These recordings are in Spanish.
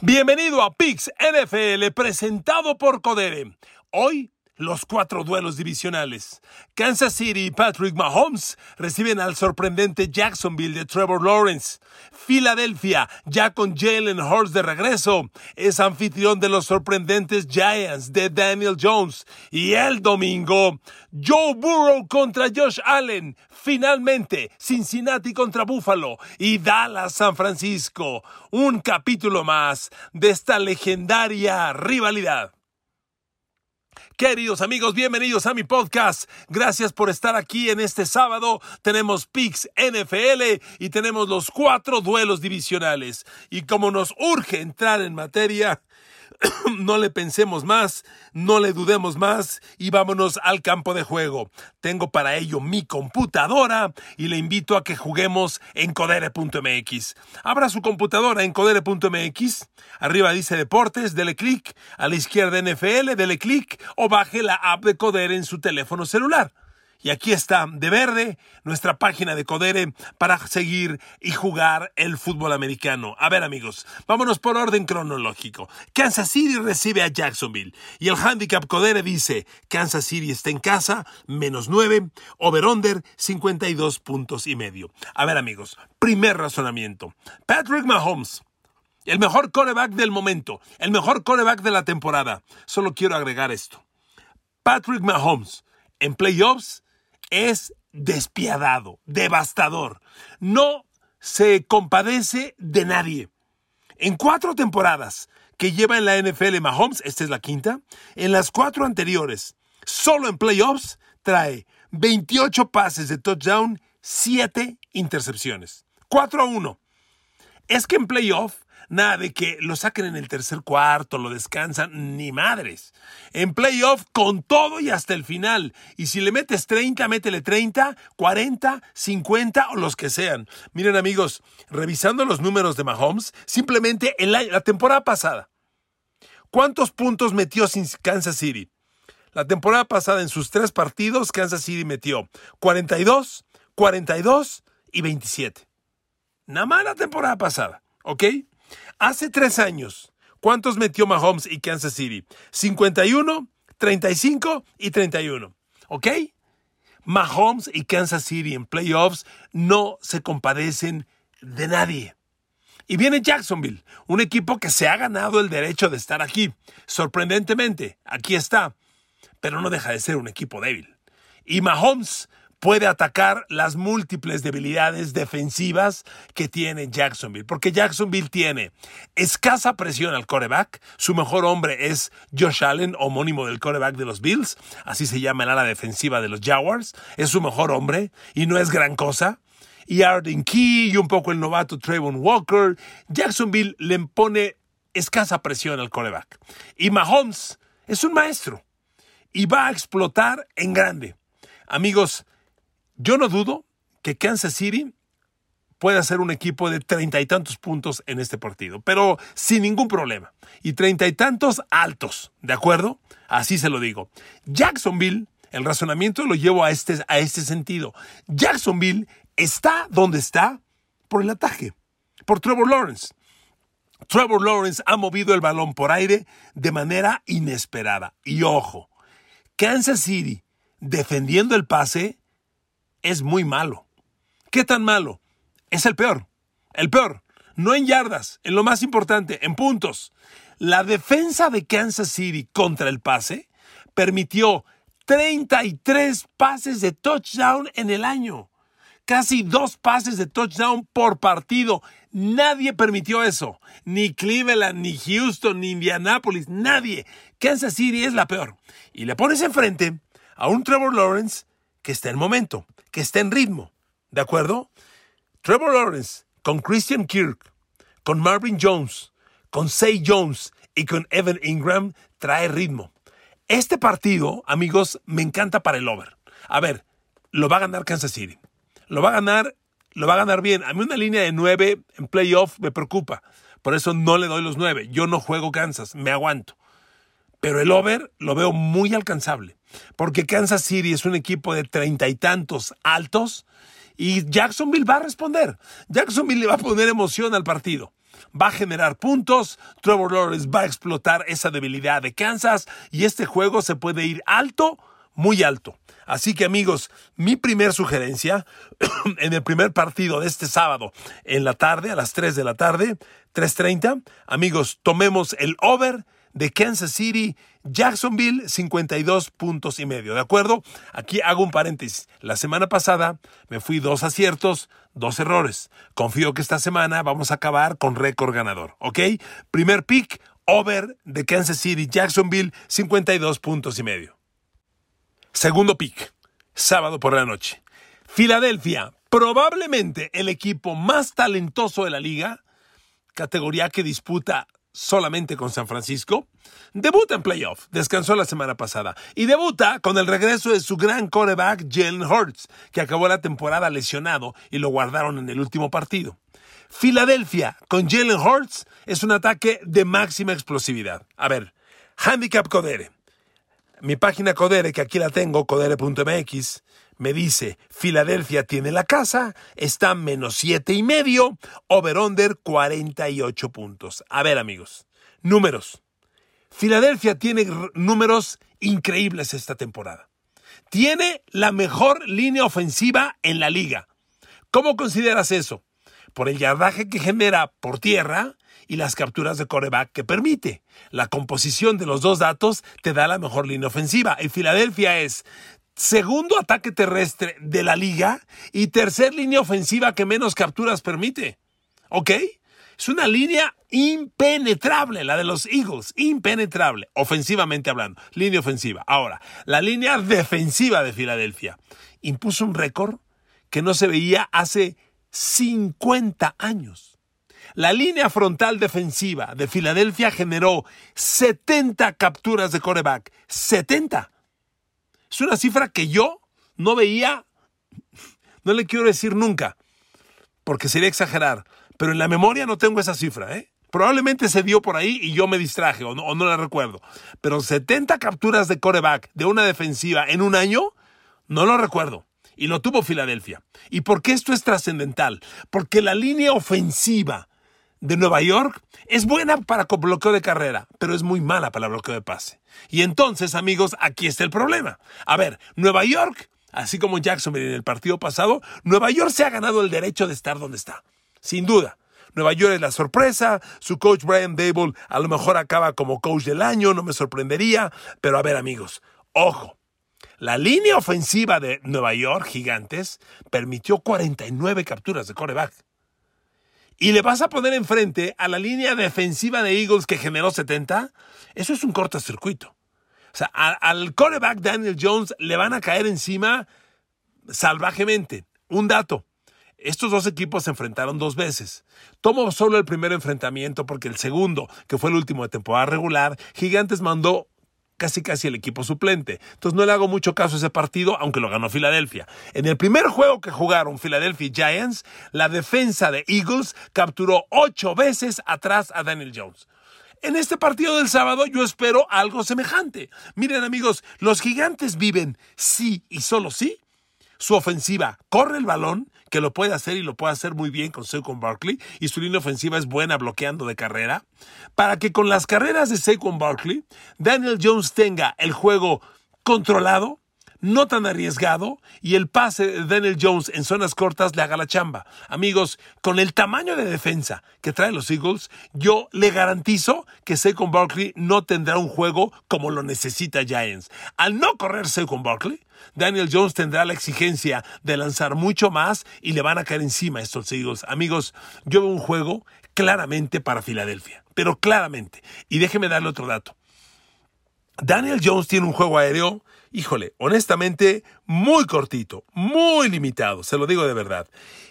Bienvenido a Pix NFL presentado por Codere. Hoy los cuatro duelos divisionales. Kansas City y Patrick Mahomes reciben al sorprendente Jacksonville de Trevor Lawrence. Filadelfia, ya con Jalen Hurts de regreso, es anfitrión de los sorprendentes Giants de Daniel Jones. Y el domingo, Joe Burrow contra Josh Allen. Finalmente, Cincinnati contra Buffalo y Dallas San Francisco. Un capítulo más de esta legendaria rivalidad. Queridos amigos, bienvenidos a mi podcast. Gracias por estar aquí en este sábado. Tenemos Pix NFL y tenemos los cuatro duelos divisionales. Y como nos urge entrar en materia, no le pensemos más, no le dudemos más y vámonos al campo de juego. Tengo para ello mi computadora y le invito a que juguemos en codere.mx. Abra su computadora en codere.mx. Arriba dice deportes, dele clic. A la izquierda NFL, dele clic o baje la app de Codere en su teléfono celular. Y aquí está, de verde, nuestra página de Codere para seguir y jugar el fútbol americano. A ver amigos, vámonos por orden cronológico. Kansas City recibe a Jacksonville y el handicap Codere dice, Kansas City está en casa, menos 9, over-under 52 puntos y medio. A ver amigos, primer razonamiento. Patrick Mahomes. El mejor coreback del momento, el mejor coreback de la temporada. Solo quiero agregar esto. Patrick Mahomes en playoffs es despiadado, devastador. No se compadece de nadie. En cuatro temporadas que lleva en la NFL Mahomes, esta es la quinta, en las cuatro anteriores, solo en playoffs, trae 28 pases de touchdown, 7 intercepciones. 4 a 1. Es que en playoff Nada de que lo saquen en el tercer cuarto, lo descansan, ni madres. En playoff con todo y hasta el final. Y si le metes 30, métele 30, 40, 50 o los que sean. Miren amigos, revisando los números de Mahomes, simplemente en la, temporada pasada. ¿Cuántos puntos metió Kansas City? La temporada pasada en sus tres partidos, Kansas City metió 42, 42 y 27. Nada más la temporada pasada, ¿ok? Hace tres años, ¿cuántos metió Mahomes y Kansas City? 51, 35 y 31. ¿Ok? Mahomes y Kansas City en playoffs no se compadecen de nadie. Y viene Jacksonville, un equipo que se ha ganado el derecho de estar aquí. Sorprendentemente, aquí está, pero no deja de ser un equipo débil. Y Mahomes puede atacar las múltiples debilidades defensivas que tiene Jacksonville. Porque Jacksonville tiene escasa presión al coreback. Su mejor hombre es Josh Allen, homónimo del coreback de los Bills. Así se llama el ala defensiva de los Jaguars. Es su mejor hombre y no es gran cosa. Y Arden Key y un poco el novato Trayvon Walker. Jacksonville le pone escasa presión al coreback. Y Mahomes es un maestro y va a explotar en grande. Amigos, yo no dudo que Kansas City pueda ser un equipo de treinta y tantos puntos en este partido, pero sin ningún problema. Y treinta y tantos altos, ¿de acuerdo? Así se lo digo. Jacksonville, el razonamiento lo llevo a este, a este sentido. Jacksonville está donde está por el ataque, por Trevor Lawrence. Trevor Lawrence ha movido el balón por aire de manera inesperada. Y ojo, Kansas City defendiendo el pase es muy malo. ¿Qué tan malo? Es el peor. El peor. No en yardas, en lo más importante, en puntos. La defensa de Kansas City contra el pase permitió 33 pases de touchdown en el año. Casi dos pases de touchdown por partido. Nadie permitió eso. Ni Cleveland, ni Houston, ni Indianapolis. Nadie. Kansas City es la peor. Y le pones enfrente a un Trevor Lawrence que está en momento que está en ritmo. ¿De acuerdo? Trevor Lawrence con Christian Kirk, con Marvin Jones, con Say Jones y con Evan Ingram trae ritmo. Este partido, amigos, me encanta para el over. A ver, lo va a ganar Kansas City. Lo va a ganar, lo va a ganar bien. A mí una línea de 9 en playoff me preocupa. Por eso no le doy los 9. Yo no juego Kansas, me aguanto. Pero el over lo veo muy alcanzable. Porque Kansas City es un equipo de treinta y tantos altos y Jacksonville va a responder. Jacksonville le va a poner emoción al partido. va a generar puntos, Trevor Lawrence va a explotar esa debilidad de Kansas y este juego se puede ir alto, muy alto. Así que amigos, mi primer sugerencia en el primer partido de este sábado en la tarde, a las 3 de la tarde, 3.30, amigos, tomemos el over de Kansas City, Jacksonville, 52 puntos y medio. ¿De acuerdo? Aquí hago un paréntesis. La semana pasada me fui dos aciertos, dos errores. Confío que esta semana vamos a acabar con récord ganador. ¿Ok? Primer pick, over de Kansas City, Jacksonville, 52 puntos y medio. Segundo pick, sábado por la noche. Filadelfia, probablemente el equipo más talentoso de la liga, categoría que disputa solamente con San Francisco, debuta en playoff, descansó la semana pasada, y debuta con el regreso de su gran quarterback Jalen Hurts, que acabó la temporada lesionado y lo guardaron en el último partido. Filadelfia con Jalen Hurts es un ataque de máxima explosividad. A ver, handicap Codere. Mi página Codere, que aquí la tengo, codere.mx, me dice, Filadelfia tiene la casa, está menos siete y medio, over-under 48 puntos. A ver, amigos, números. Filadelfia tiene números increíbles esta temporada. Tiene la mejor línea ofensiva en la liga. ¿Cómo consideras eso? Por el yardaje que genera por tierra y las capturas de coreback que permite. La composición de los dos datos te da la mejor línea ofensiva. En Filadelfia es segundo ataque terrestre de la liga y tercer línea ofensiva que menos capturas permite. ¿Ok? Es una línea impenetrable, la de los Eagles, impenetrable, ofensivamente hablando, línea ofensiva. Ahora, la línea defensiva de Filadelfia impuso un récord que no se veía hace 50 años. La línea frontal defensiva de Filadelfia generó 70 capturas de coreback. 70. Es una cifra que yo no veía, no le quiero decir nunca, porque sería exagerar, pero en la memoria no tengo esa cifra, ¿eh? Probablemente se dio por ahí y yo me distraje o no, o no la recuerdo. Pero 70 capturas de coreback de una defensiva en un año, no lo recuerdo. Y lo tuvo Filadelfia. ¿Y por qué esto es trascendental? Porque la línea ofensiva de Nueva York es buena para bloqueo de carrera, pero es muy mala para bloqueo de pase. Y entonces, amigos, aquí está el problema. A ver, Nueva York, así como Jacksonville en el partido pasado, Nueva York se ha ganado el derecho de estar donde está. Sin duda. Nueva York es la sorpresa, su coach Brian Dable a lo mejor acaba como coach del año, no me sorprendería, pero a ver amigos, ojo, la línea ofensiva de Nueva York, Gigantes, permitió 49 capturas de coreback y le vas a poner enfrente a la línea defensiva de Eagles que generó 70, eso es un cortocircuito. O sea, al quarterback Daniel Jones le van a caer encima salvajemente. Un dato. Estos dos equipos se enfrentaron dos veces. Tomo solo el primer enfrentamiento porque el segundo, que fue el último de temporada regular, Gigantes mandó casi casi el equipo suplente. Entonces no le hago mucho caso a ese partido, aunque lo ganó Filadelfia. En el primer juego que jugaron Philadelphia Giants, la defensa de Eagles capturó ocho veces atrás a Daniel Jones. En este partido del sábado yo espero algo semejante. Miren amigos, los gigantes viven sí y solo sí su ofensiva corre el balón, que lo puede hacer y lo puede hacer muy bien con Saquon Barkley, y su línea ofensiva es buena bloqueando de carrera, para que con las carreras de Saquon Barkley, Daniel Jones tenga el juego controlado, no tan arriesgado y el pase de Daniel Jones en zonas cortas le haga la chamba. Amigos, con el tamaño de defensa que traen los Eagles, yo le garantizo que Saquon Barkley no tendrá un juego como lo necesita Giants. Al no correr Saquon Barkley, Daniel Jones tendrá la exigencia de lanzar mucho más y le van a caer encima estos Eagles. Amigos, yo veo un juego claramente para Filadelfia, pero claramente. Y déjeme darle otro dato. Daniel Jones tiene un juego aéreo híjole, honestamente, muy cortito, muy limitado, se lo digo de verdad.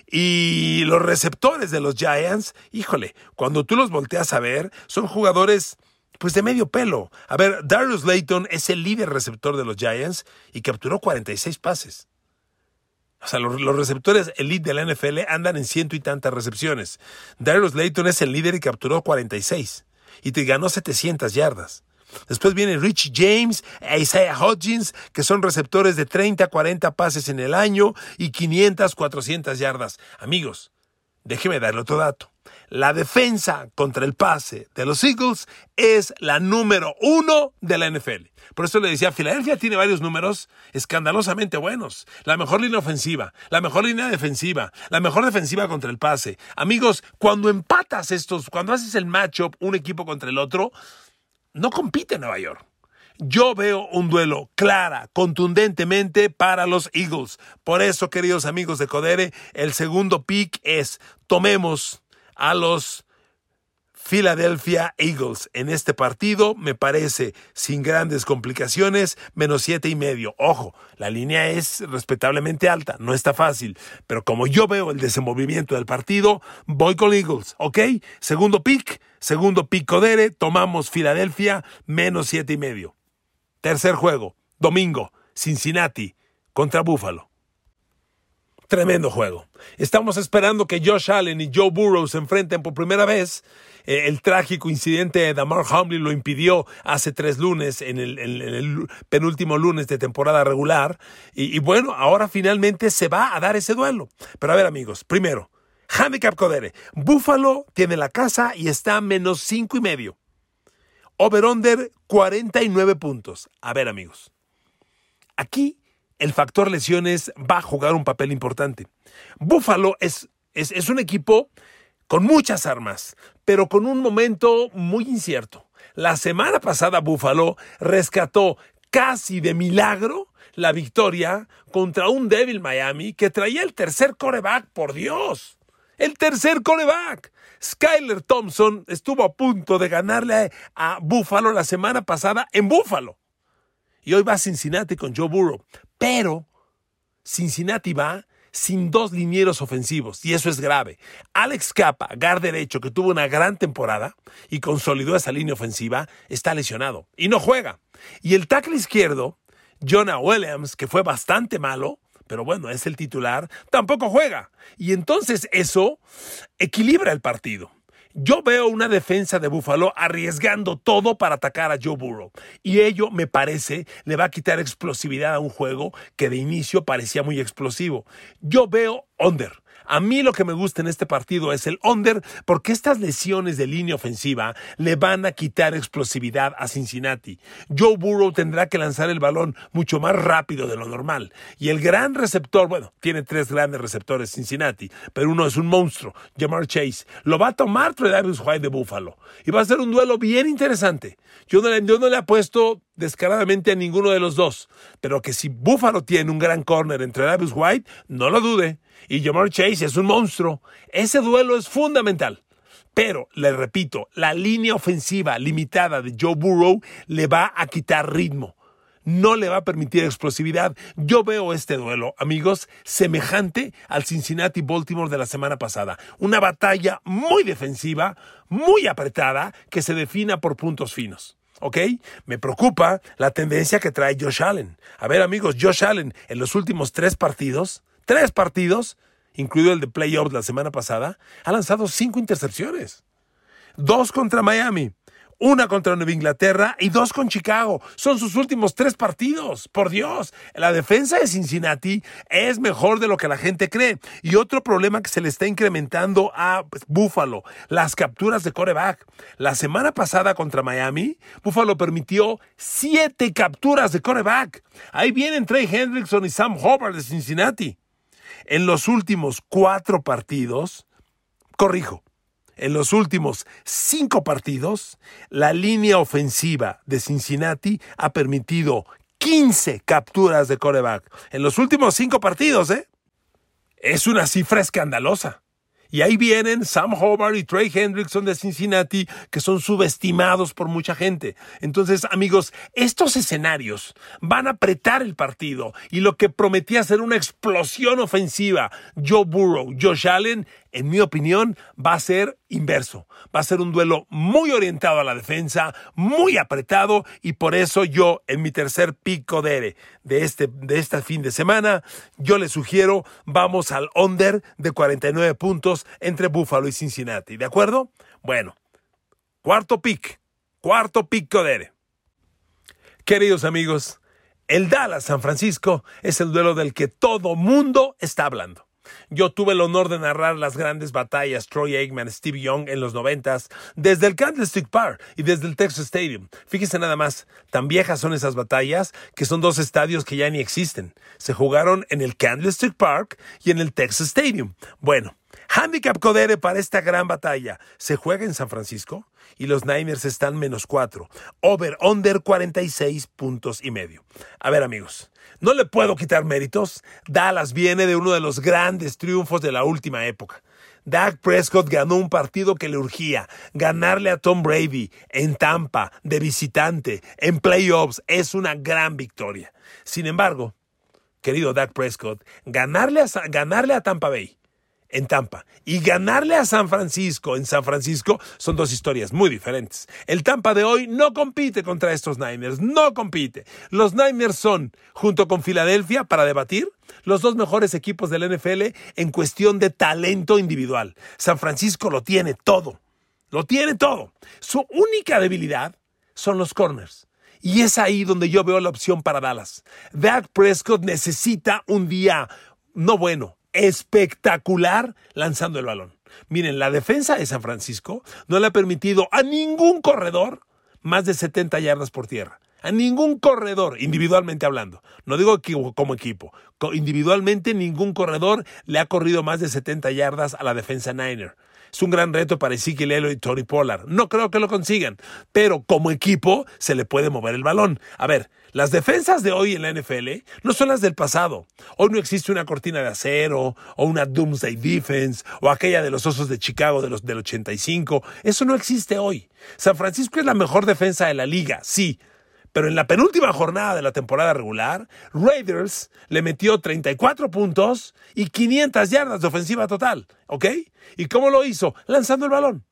Y los receptores de los Giants, híjole, cuando tú los volteas a ver, son jugadores pues de medio pelo. A ver, Darius Layton es el líder receptor de los Giants y capturó 46 pases. O sea, los, receptores elite de la NFL andan en ciento y tantas recepciones. Darius Layton es el líder y capturó 46 y te ganó 700 yardas. Después viene Rich James e Isaiah Hodgins, que son receptores de 30, 40 pases en el año y 500, 400 yardas. Amigos, déjeme darle otro dato. la defensa contra el pase de los Eagles es la número uno de la NFL. Por eso le decía, Filadelfia tiene varios números escandalosamente buenos. La mejor línea ofensiva, la mejor línea defensiva, la mejor defensiva contra el pase. Amigos, cuando empatas estos, cuando haces el matchup un equipo contra el otro, no compite Nueva York. Yo veo un duelo clara, contundentemente para los Eagles. Por eso, queridos amigos de Codere, el segundo pick es tomemos a los Philadelphia Eagles en este partido me parece sin grandes complicaciones menos siete y medio. Ojo, la línea es respetablemente alta, no está fácil, pero como yo veo el desenvolvimiento del partido, voy con Eagles, ¿ok? Segundo pick, segundo pick Codere, tomamos Philadelphia menos siete y medio. Tercer juego, domingo, Cincinnati contra Buffalo. Tremendo juego. Estamos esperando que Josh Allen y Joe Burrow se enfrenten por primera vez. Eh, el trágico incidente de Damar Hamlin lo impidió hace tres lunes, en el, penúltimo lunes de temporada regular. Y, bueno, ahora finalmente se va a dar ese duelo. Pero a ver, amigos, primero, Handicap Codere. Buffalo tiene la casa y está a menos cinco y medio. Over-under 49 puntos. A ver, amigos. Aquí el factor lesiones va a jugar un papel importante. Buffalo es, es, un equipo con muchas armas, pero con un momento muy incierto. La semana pasada Buffalo rescató casi de milagro la victoria contra un débil Miami que traía el tercer coreback, por Dios. El tercer coreback. Skyler Thompson estuvo a punto de ganarle a Buffalo la semana pasada en Buffalo. Y hoy va a Cincinnati con Joe Burrow. Pero Cincinnati va sin dos linieros ofensivos, y eso es grave. Alex Capa, guard derecho, que tuvo una gran temporada y consolidó esa línea ofensiva, está lesionado y no juega. Y el tackle izquierdo, Jonah Williams, que fue bastante malo, pero bueno, es el titular, tampoco juega. Y entonces eso equilibra el partido. Yo veo una defensa de Buffalo arriesgando todo para atacar a Joe Burrow. Y ello, me parece, le va a quitar explosividad a un juego que de inicio parecía muy explosivo. Yo veo under. A mí lo que me gusta en este partido es el under, porque estas lesiones de línea ofensiva le van a quitar explosividad a Cincinnati. Joe Burrow tendrá que lanzar el balón mucho más rápido de lo normal. Y el gran receptor, bueno, tiene tres grandes receptores Cincinnati, pero uno es un monstruo, Jamar Chase. Lo va a tomar Davis White de Buffalo. Y va a ser un duelo bien interesante. Yo no, le, yo no le apuesto descaradamente a ninguno de los dos, pero que si Buffalo tiene un gran corner entre Davis White, no lo dude y Jamar Chase es un monstruo. Ese duelo es fundamental. Pero, le repito, la línea ofensiva limitada de Joe Burrow le va a quitar ritmo. No le va a permitir explosividad. Yo veo este duelo, amigos, semejante al Cincinnati Baltimore de la semana pasada. Una batalla muy defensiva, muy apretada, que se defina por puntos finos. ¿Ok? Me preocupa la tendencia que trae Josh Allen. A ver, amigos, Josh Allen en los últimos tres partidos tres partidos, incluido el de playoffs la semana pasada, ha lanzado cinco intercepciones. Dos contra Miami, una contra Nueva Inglaterra y dos con Chicago. Son sus últimos tres partidos. Por Dios, la defensa de Cincinnati es mejor de lo que la gente cree. Y otro problema que se le está incrementando a pues, Buffalo, las capturas de coreback. La semana pasada contra Miami, Buffalo permitió siete capturas de coreback. Ahí vienen Trey Hendrickson y Sam Hubbard de Cincinnati. En los últimos cuatro partidos, corrijo, en los últimos cinco partidos, la línea ofensiva de Cincinnati ha permitido 15 capturas de coreback. En los últimos cinco partidos, ¿eh? Es una cifra escandalosa. Y ahí vienen Sam Hobart y Trey Hendrickson de Cincinnati, que son subestimados por mucha gente. Entonces, amigos, estos escenarios van a apretar el partido y lo que prometía ser una explosión ofensiva, Joe Burrow, Josh Allen, en mi opinión, va a ser inverso. Va a ser un duelo muy orientado a la defensa, muy apretado, y por eso yo, en mi tercer pico de, de, este, de este fin de semana, yo le sugiero, vamos al under de 49 puntos entre Buffalo y Cincinnati. ¿De acuerdo? Bueno, cuarto pick, cuarto pick Codere. Queridos amigos, el Dallas San Francisco es el duelo del que todo mundo está hablando. Yo tuve el honor de narrar las grandes batallas Troy Aikman, Steve Young en los noventas, desde el Candlestick Park y desde el Texas Stadium. Fíjese nada más, tan viejas son esas batallas que son dos estadios que ya ni existen. Se jugaron en el Candlestick Park y en el Texas Stadium. Bueno, Handicap Codere para esta gran batalla. Se juega en San Francisco y los Niners están menos cuatro. Over, under 46 puntos y medio. A ver, amigos, no le puedo quitar méritos. Dallas viene de uno de los grandes triunfos de la última época. Dak Prescott ganó un partido que le urgía. Ganarle a Tom Brady en Tampa, de visitante, en playoffs, es una gran victoria. Sin embargo, querido Dak Prescott, ganarle a, ganarle a Tampa Bay en Tampa y ganarle a San Francisco en San Francisco son dos historias muy diferentes. El Tampa de hoy no compite contra estos Niners, no compite. Los Niners son, junto con Filadelfia, para debatir, los dos mejores equipos del NFL en cuestión de talento individual. San Francisco lo tiene todo, lo tiene todo. Su única debilidad son los corners. Y es ahí donde yo veo la opción para Dallas. Dak Prescott necesita un día no bueno, espectacular lanzando el balón. Miren, la defensa de San Francisco no le ha permitido a ningún corredor más de 70 yardas por tierra. A ningún corredor, individualmente hablando. No digo como equipo. Individualmente ningún corredor le ha corrido más de 70 yardas a la defensa Niner. Es un gran reto para Ezekiel Elliott y Tony Pollard. No creo que lo consigan, pero como equipo se le puede mover el balón. A ver, las defensas de hoy en la NFL no son las del pasado. Hoy no existe una cortina de acero o una Doomsday Defense o aquella de los Osos de Chicago de los, del 85. Eso no existe hoy. San Francisco es la mejor defensa de la liga, sí, pero en la penúltima jornada de la temporada regular, Raiders le metió 34 puntos y 500 yardas de ofensiva total, ¿ok? ¿Y cómo lo hizo? Lanzando el balón.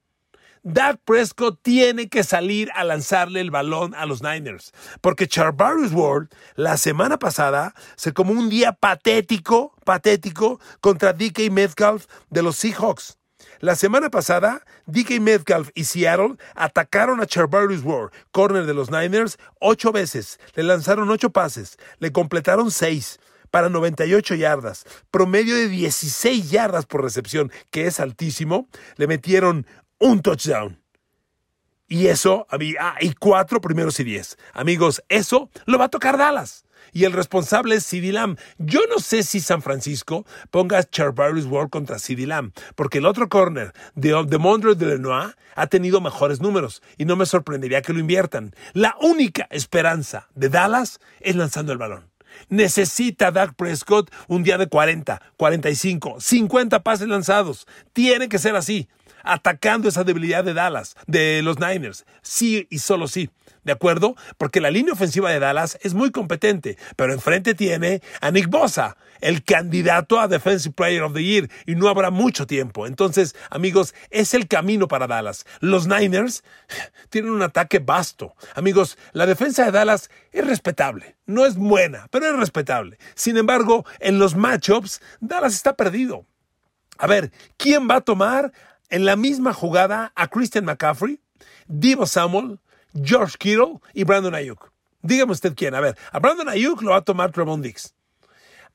Dak Prescott tiene que salir a lanzarle el balón a los Niners, porque Charvarius Ward la semana pasada se como un día patético, patético contra DK Metcalf de los Seahawks. La semana pasada, DK Metcalf y Seattle atacaron a Charvarius Ward, corner de los Niners, ocho veces. Le lanzaron ocho pases, le completaron seis para 98 yardas, promedio de 16 yardas por recepción, que es altísimo. Le metieron un touchdown. Y eso, ah, y cuatro primeros y diez. Amigos, eso lo va a tocar Dallas y el responsable es CD Lamb. Yo no sé si San Francisco ponga Charvarius Ward contra CD Lamb, porque el otro corner de, de Mondre de Lenoir ha tenido mejores números y no me sorprendería que lo inviertan. La única esperanza de Dallas es lanzando el balón. Necesita Dak Prescott un día de 40, 45, 50 pases lanzados. Tiene que ser así, atacando esa debilidad de Dallas, de los Niners. Sí y solo sí. ¿De acuerdo? Porque la línea ofensiva de Dallas es muy competente, pero enfrente tiene a Nick Bosa, el candidato a Defensive Player of the Year, y no habrá mucho tiempo. Entonces, amigos, es el camino para Dallas. Los Niners tienen un ataque vasto. Amigos, la defensa de Dallas es respetable. No es buena, pero es respetable. Sin embargo, en los matchups, Dallas está perdido. A ver, ¿quién va a tomar en la misma jugada a Christian McCaffrey, Divo Samuel, George Kittle y Brandon Ayuk. Dígame usted quién. A ver, a Brandon Ayuk lo va a tomar Trevon Dix.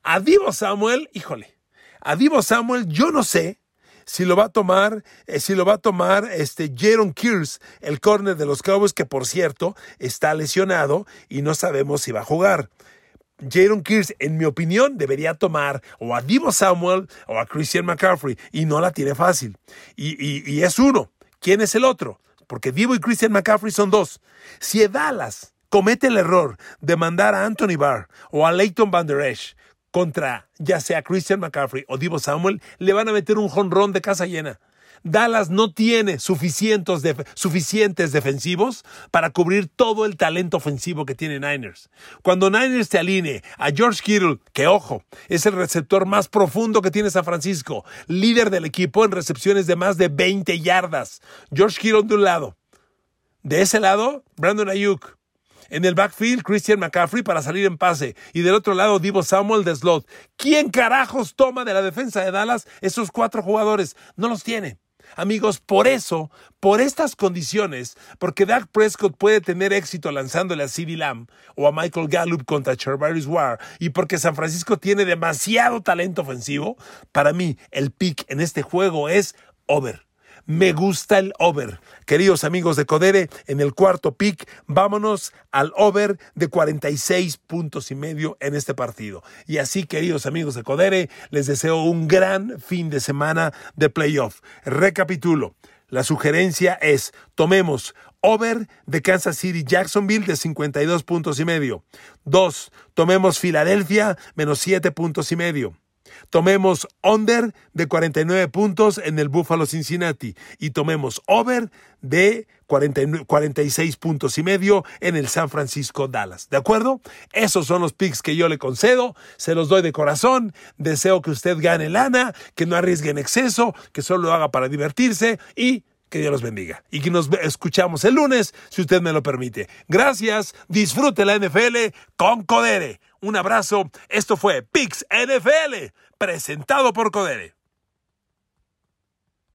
A Divo Samuel, híjole, a Divo Samuel yo no sé si lo va a tomar, eh, si lo va a tomar este Jaron Kears, el corner de los Cowboys, que por cierto está lesionado y no sabemos si va a jugar. Jaron Kears, en mi opinión, debería tomar o a Divo Samuel o a Christian McCaffrey y no la tiene fácil. Y, y es uno. ¿Quién es el otro? porque Divo y Christian McCaffrey son dos. Si Dallas comete el error de mandar a Anthony Barr o a Leighton Van Der Esch contra ya sea Christian McCaffrey o Divo Samuel, le van a meter un jonrón de casa llena. Dallas no tiene suficientes, suficientes defensivos para cubrir todo el talento ofensivo que tiene Niners. Cuando Niners te alinee a George Kittle, que ojo, es el receptor más profundo que tiene San Francisco, líder del equipo en recepciones de más de 20 yardas. George Kittle de un lado. De ese lado, Brandon Ayuk. En el backfield, Christian McCaffrey para salir en pase. Y del otro lado, Divo Samuel de slot. ¿Quién carajos toma de la defensa de Dallas esos cuatro jugadores? No los tiene. Amigos, por eso, por estas condiciones, porque Dak Prescott puede tener éxito lanzándole a CeeDee Lamb o a Michael Gallup contra Charvarius War y porque San Francisco tiene demasiado talento ofensivo, para mí el pick en este juego es over. Me gusta el over. Queridos amigos de Codere, en el cuarto pick, vámonos al over de 46 puntos y medio en este partido. Y así, queridos amigos de Codere, les deseo un gran fin de semana de playoff. Recapitulo. La sugerencia es, tomemos over de Kansas City Jacksonville de 52 puntos y medio. Dos, tomemos Filadelfia menos 7 puntos y medio. Tomemos under de 49 puntos en el Buffalo Cincinnati y tomemos over de 46 puntos y medio en el San Francisco Dallas. ¿De acuerdo? Esos son los picks que yo le concedo, se los doy de corazón, deseo que usted gane lana, que no arriesgue en exceso, que solo lo haga para divertirse y que Dios los bendiga. Y que nos escuchamos el lunes, si usted me lo permite. Gracias, disfrute la NFL con Codere. Un abrazo. Esto fue Pix NFL, presentado por Codere.